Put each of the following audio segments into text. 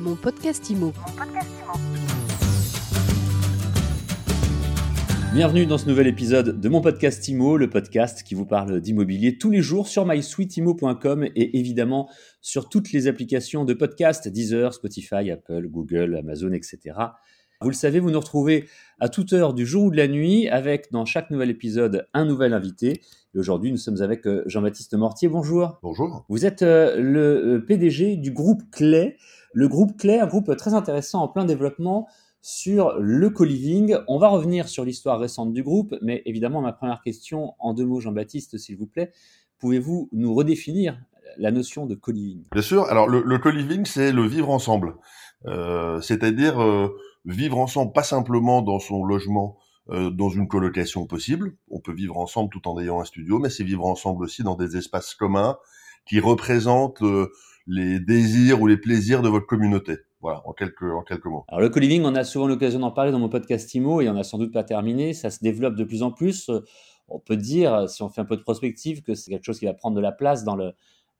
Mon podcast IMO. Bienvenue dans ce nouvel épisode de mon podcast IMO, le podcast qui vous parle d'immobilier tous les jours sur mysweetimo.com et évidemment sur toutes les applications de podcast, Deezer, Spotify, Apple, Google, Amazon, etc. Vous le savez, vous nous retrouvez à toute heure du jour ou de la nuit avec dans chaque nouvel épisode un nouvel invité. Et aujourd'hui, nous sommes avec euh, Jean-Baptiste Mortier. Bonjour. Bonjour. Vous êtes euh, le euh, PDG du groupe Clé. Le groupe Clé, un groupe très intéressant en plein développement sur le co-living. On va revenir sur l'histoire récente du groupe, mais évidemment, ma première question, en deux mots, Jean-Baptiste, s'il vous plaît, pouvez-vous nous redéfinir la notion de co-living? Bien sûr. Alors, le, le co-living, c'est le vivre ensemble. Euh, C'est-à-dire vivre ensemble, pas simplement dans son logement, euh, dans une colocation possible. On peut vivre ensemble tout en ayant un studio, mais c'est vivre ensemble aussi dans des espaces communs qui représentent euh, les désirs ou les plaisirs de votre communauté. Voilà, en quelques, en quelques mots. Alors, le co-living, on a souvent l'occasion d'en parler dans mon podcast IMO et on n'a sans doute pas terminé. Ça se développe de plus en plus. On peut dire, si on fait un peu de prospective, que c'est quelque chose qui va prendre de la place dans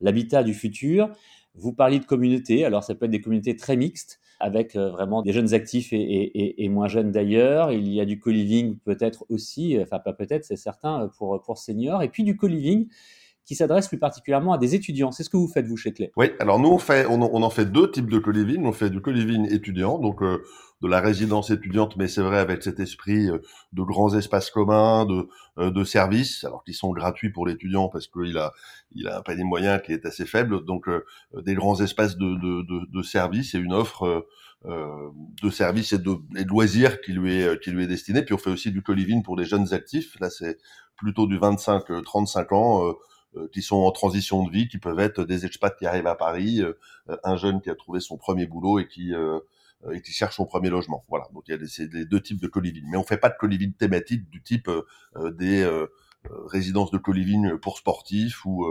l'habitat du futur. Vous parliez de communautés. Alors, ça peut être des communautés très mixtes avec euh, vraiment des jeunes actifs et, et, moins jeunes d'ailleurs. Il y a du co-living peut-être aussi, enfin pas peut-être, c'est certain, pour, pour seniors. Et puis du co-living qui s'adresse plus particulièrement à des étudiants. C'est ce que vous faites, vous, chez Clé Oui, alors nous, on, fait, on, on en fait deux types de co-living. On fait du co-living étudiant, donc euh, de la résidence étudiante, mais c'est vrai avec cet esprit euh, de grands espaces communs, de, euh, de services, alors qui sont gratuits pour l'étudiant parce qu'il a, il a un panier moyen qui est assez faible, donc euh, des grands espaces de, de, de, de services et une offre euh, de services et de, et de, loisirs qui lui est qui lui est destiné. Puis on fait aussi du co-living pour les jeunes actifs. Là, c'est plutôt du 25-35 ans euh, qui sont en transition de vie, qui peuvent être des expats qui arrivent à Paris, euh, un jeune qui a trouvé son premier boulot et qui euh, et qui cherche son premier logement. Voilà. Donc il y a les, les deux types de co-living. Mais on fait pas de co-living thématique du type des résidences de co-living pour sportifs ou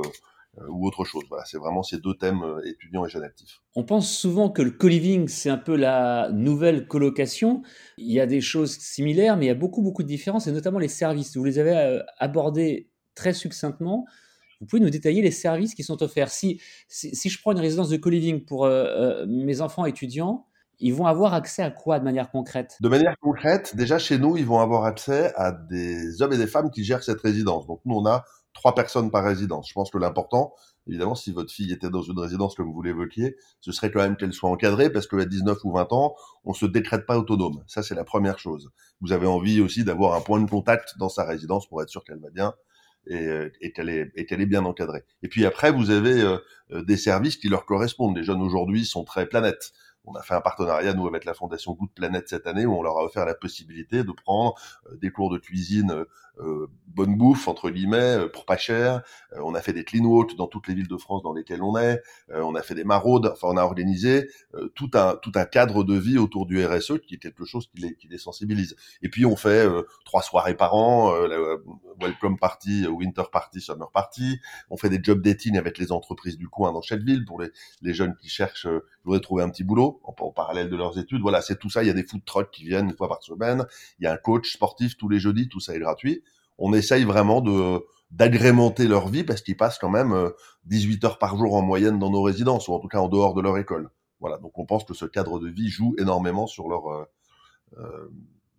ou autre chose. Voilà, c'est vraiment ces deux thèmes étudiants et jeunes actifs. On pense souvent que le co-living, c'est un peu la nouvelle colocation. Il y a des choses similaires, mais il y a beaucoup, beaucoup de différences, et notamment les services. Vous les avez abordés très succinctement. Vous pouvez nous détailler les services qui sont offerts. Si, si, si je prends une résidence de co-living pour euh, euh, mes enfants étudiants, ils vont avoir accès à quoi de manière concrète? De manière concrète, déjà chez nous, ils vont avoir accès à des hommes et des femmes qui gèrent cette résidence. Donc nous, on a trois personnes par résidence. Je pense que l'important, évidemment, si votre fille était dans une résidence comme vous l'évoquiez, ce serait quand même qu'elle soit encadrée parce qu'à 19 ou 20 ans, on se décrète pas autonome. Ça, c'est la première chose. Vous avez envie aussi d'avoir un point de contact dans sa résidence pour être sûr qu'elle va bien et, euh, est, qu'elle est bien encadrée. Et puis après, vous avez euh, euh, des services qui leur correspondent. Les jeunes aujourd'hui sont très planètes. On a fait un partenariat, nous, avec la Fondation Good Planète cette année, où on leur a offert la possibilité de prendre des cours de cuisine euh, bonne bouffe entre guillemets euh, pour pas cher. Euh, on a fait des clean walks dans toutes les villes de France dans lesquelles on est. on a fait des maraudes. Enfin, on a organisé tout un tout un cadre de vie autour du RSE qui est quelque chose qui les qui les sensibilise. Et puis on fait trois soirées par an, welcome party, winter party, summer party. On fait des job dating avec les entreprises du coin dans chaque ville pour les les jeunes qui cherchent euh, voudraient trouver un petit boulot en, en parallèle de leurs études. Voilà, c'est tout ça. Il y a des food trucks qui viennent une fois par semaine. Il y a un coach sportif tous les jeudis. Tout ça est gratuit on essaye vraiment de d'agrémenter leur vie parce qu'ils passent quand même 18 euh, heures par jour en moyenne dans nos résidences ou en tout cas en dehors de leur école. Voilà, donc on pense que ce cadre de vie joue énormément sur leur euh, euh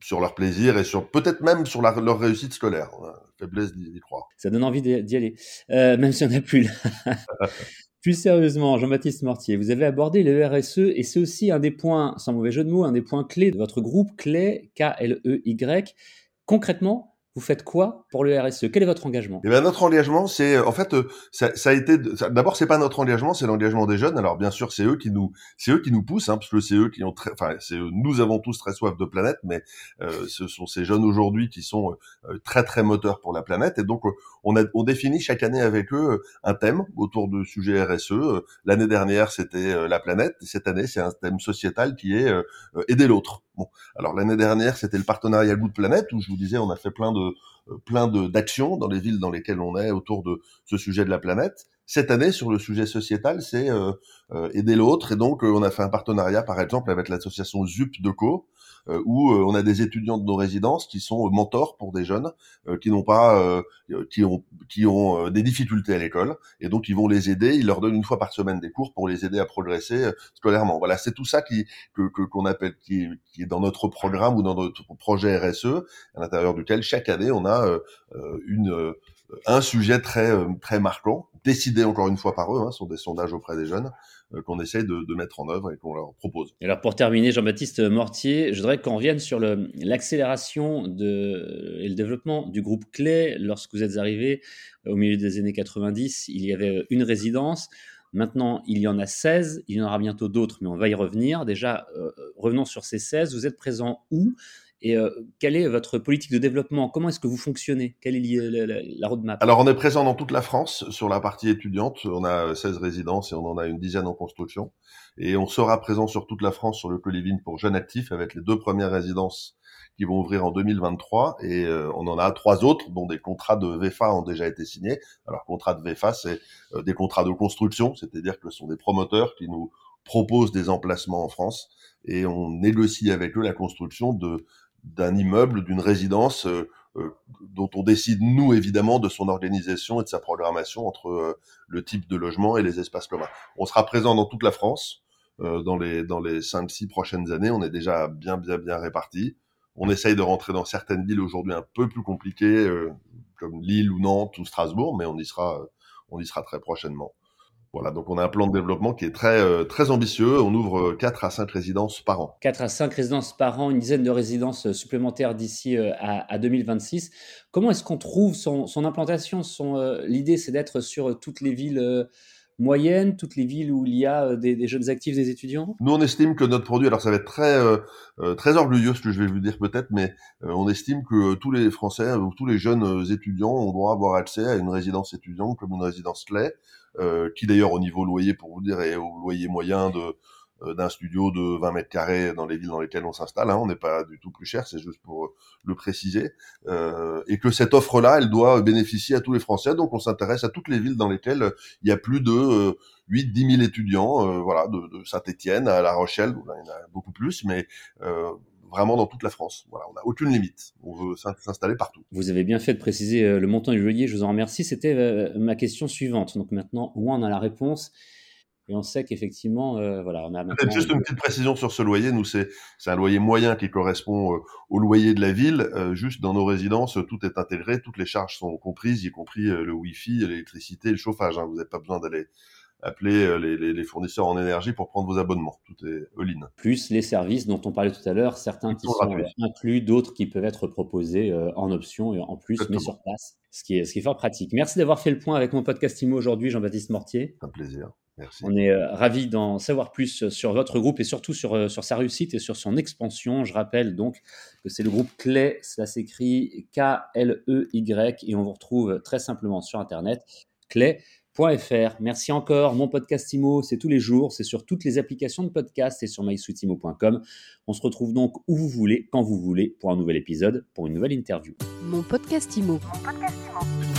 sur leur plaisir et sur peut-être même sur la, leur réussite scolaire. Faiblesse d'y croire. Ça donne envie d'y aller, euh, même si on n'a plus là. Plus sérieusement, Jean-Baptiste Mortier, vous avez abordé le RSE et c'est aussi un des points, sans mauvais jeu de mots, un des points clés de votre groupe Clé, K-L-E-Y. Concrètement, vous faites quoi pour le RSE Quel est votre engagement? Eh bien, notre engagement, c'est en fait, euh, ça, ça a été. D'abord, c'est pas notre engagement, c'est l'engagement des jeunes. Alors, bien sûr, c'est eux qui nous, c'est eux qui nous poussent, hein, parce que c'est eux qui ont très, enfin, c'est nous avons tous très soif de planète, mais euh, ce sont ces jeunes aujourd'hui qui sont euh, très très moteurs pour la planète. Et donc, on a, on définit chaque année avec eux un thème autour de sujets RSE. L'année dernière, c'était la planète. Cette année, c'est un thème sociétal qui est aider l'autre. Bon, alors l'année dernière, c'était le partenariat Good Planète où je vous disais, on a fait plein de euh, plein de d'actions dans les villes dans lesquelles on est autour de ce sujet de la planète. Cette année, sur le sujet sociétal, c'est euh, euh, aider l'autre et donc on a fait un partenariat, par exemple, avec l'association ZUP de Co euh, où on a des étudiants de nos résidences qui sont mentors pour des jeunes qui n'ont pas, qui ont, qui ont des difficultés à l'école, et donc ils vont les aider. Ils leur donnent une fois par semaine des cours pour les aider à progresser scolairement. Voilà, c'est tout ça qui que qu'on appelle qui, qui est dans notre programme ou dans notre projet RSE, à l'intérieur duquel chaque année on a une un sujet très très marquant, décidé encore une fois par eux, hein, sont des sondages auprès des jeunes, euh, qu'on essaye de, mettre en œuvre et qu'on leur propose. Et alors pour terminer, Jean-Baptiste Mortier, je voudrais qu'on revienne sur l'accélération et le développement du groupe Clé. Lorsque vous êtes arrivé au milieu des années 90, il y avait une résidence. Maintenant, il y en a 16, il y en aura bientôt d'autres, mais on va y revenir. Déjà, euh, revenons sur ces 16. Vous êtes présent où? Et euh, quelle est votre politique de développement? Comment est-ce que vous fonctionnez? Quelle est la, roadmap? Alors, on est présent dans toute la France sur la partie étudiante. On a 16 résidences et on en a une dizaine en construction. Et on sera présent sur toute la France sur le Coliving pour jeunes actifs avec les deux premières résidences qui vont ouvrir en 2023 et euh, on en a trois autres dont des contrats de VFA ont déjà été signés. Alors contrat de VFA, c'est euh, des contrats de construction, c'est-à-dire que ce sont des promoteurs qui nous proposent des emplacements en France et on négocie avec eux la construction de d'un immeuble, d'une résidence euh, euh, dont on décide, nous, évidemment, de son organisation et de sa programmation entre euh, le type de logement et les espaces communs. On sera présent dans toute la France dans les dans les cinq six prochaines années. On est déjà bien bien bien répartis. On essaye de rentrer dans certaines villes aujourd'hui un peu plus compliquées, comme Lille ou Nantes ou Strasbourg, mais on y sera on y sera très prochainement. Voilà, donc on a un plan de développement qui est très euh, ambitieux. On ouvre 4 à 5 résidences par an. 4 à 5 résidences par an, une dizaine de résidences euh, supplémentaires d'ici euh, à, 2026. Comment est-ce qu'on trouve son, implantation? L'idée, c'est d'être sur toutes les villes moyennes, toutes les villes où il y a des, jeunes actifs, des étudiants? Nous, on estime que notre produit, alors ça va être très très orgueilleux ce que je vais vous dire peut-être, mais on estime que tous les Français ou tous les jeunes étudiants ont droit à avoir accès à une résidence étudiante comme une résidence clé euh, qui d'ailleurs au niveau loyer, pour vous dire, est au loyer moyen de euh, d'un studio de 20 mètres carrés dans les villes dans lesquelles on s'installe. Hein, on n'est pas du tout plus cher, c'est juste pour euh, le préciser. Euh, et que cette offre-là, elle doit bénéficier à tous les Français. Donc on s'intéresse à toutes les villes dans lesquelles il y a plus de euh, 8-10 000 étudiants. voilà, de, Saint-Étienne à La Rochelle, il y en a beaucoup plus, mais vraiment dans toute la France. Voilà, on n'a aucune limite. On veut s'installer partout. Vous avez bien fait de préciser euh, le montant du loyer. Je vous en remercie. C'était euh, ma question suivante. Donc maintenant, moins on a la réponse. Et on sait qu'effectivement, euh, voilà, on a juste une petite précision sur ce loyer. Nous, c'est un loyer moyen qui correspond au loyer de la ville. juste dans nos résidences, tout est intégré, toutes les charges sont comprises, y compris le Wi-Fi, l'électricité, le chauffage. Hein. Vous n'avez pas besoin d'aller appeler euh, les, fournisseurs en énergie pour prendre vos abonnements. Tout est all-in. Plus les services dont on parlait tout à l'heure, certains qui sont, euh, inclus, d'autres qui peuvent être proposés euh, en option et en plus, mais sur place, ce qui, est, ce qui est fort pratique. Merci d'avoir fait le point avec mon podcast IMO aujourd'hui, Jean-Baptiste Mortier. Un plaisir. Merci. On est ravis d'en savoir plus sur votre groupe et surtout sur, sur sa réussite et sur son expansion. Je rappelle donc que c'est le groupe Clé, ça s'écrit K-L-E-Y et on vous retrouve très simplement sur Internet. Clé Merci encore. Mon podcast IMO, c'est tous les jours, c'est sur toutes les applications de podcast et sur mysweetimo.com. On se retrouve donc où vous voulez, quand vous voulez, pour un nouvel épisode, pour une nouvelle interview. Mon podcast IMO. Mon podcast IMO.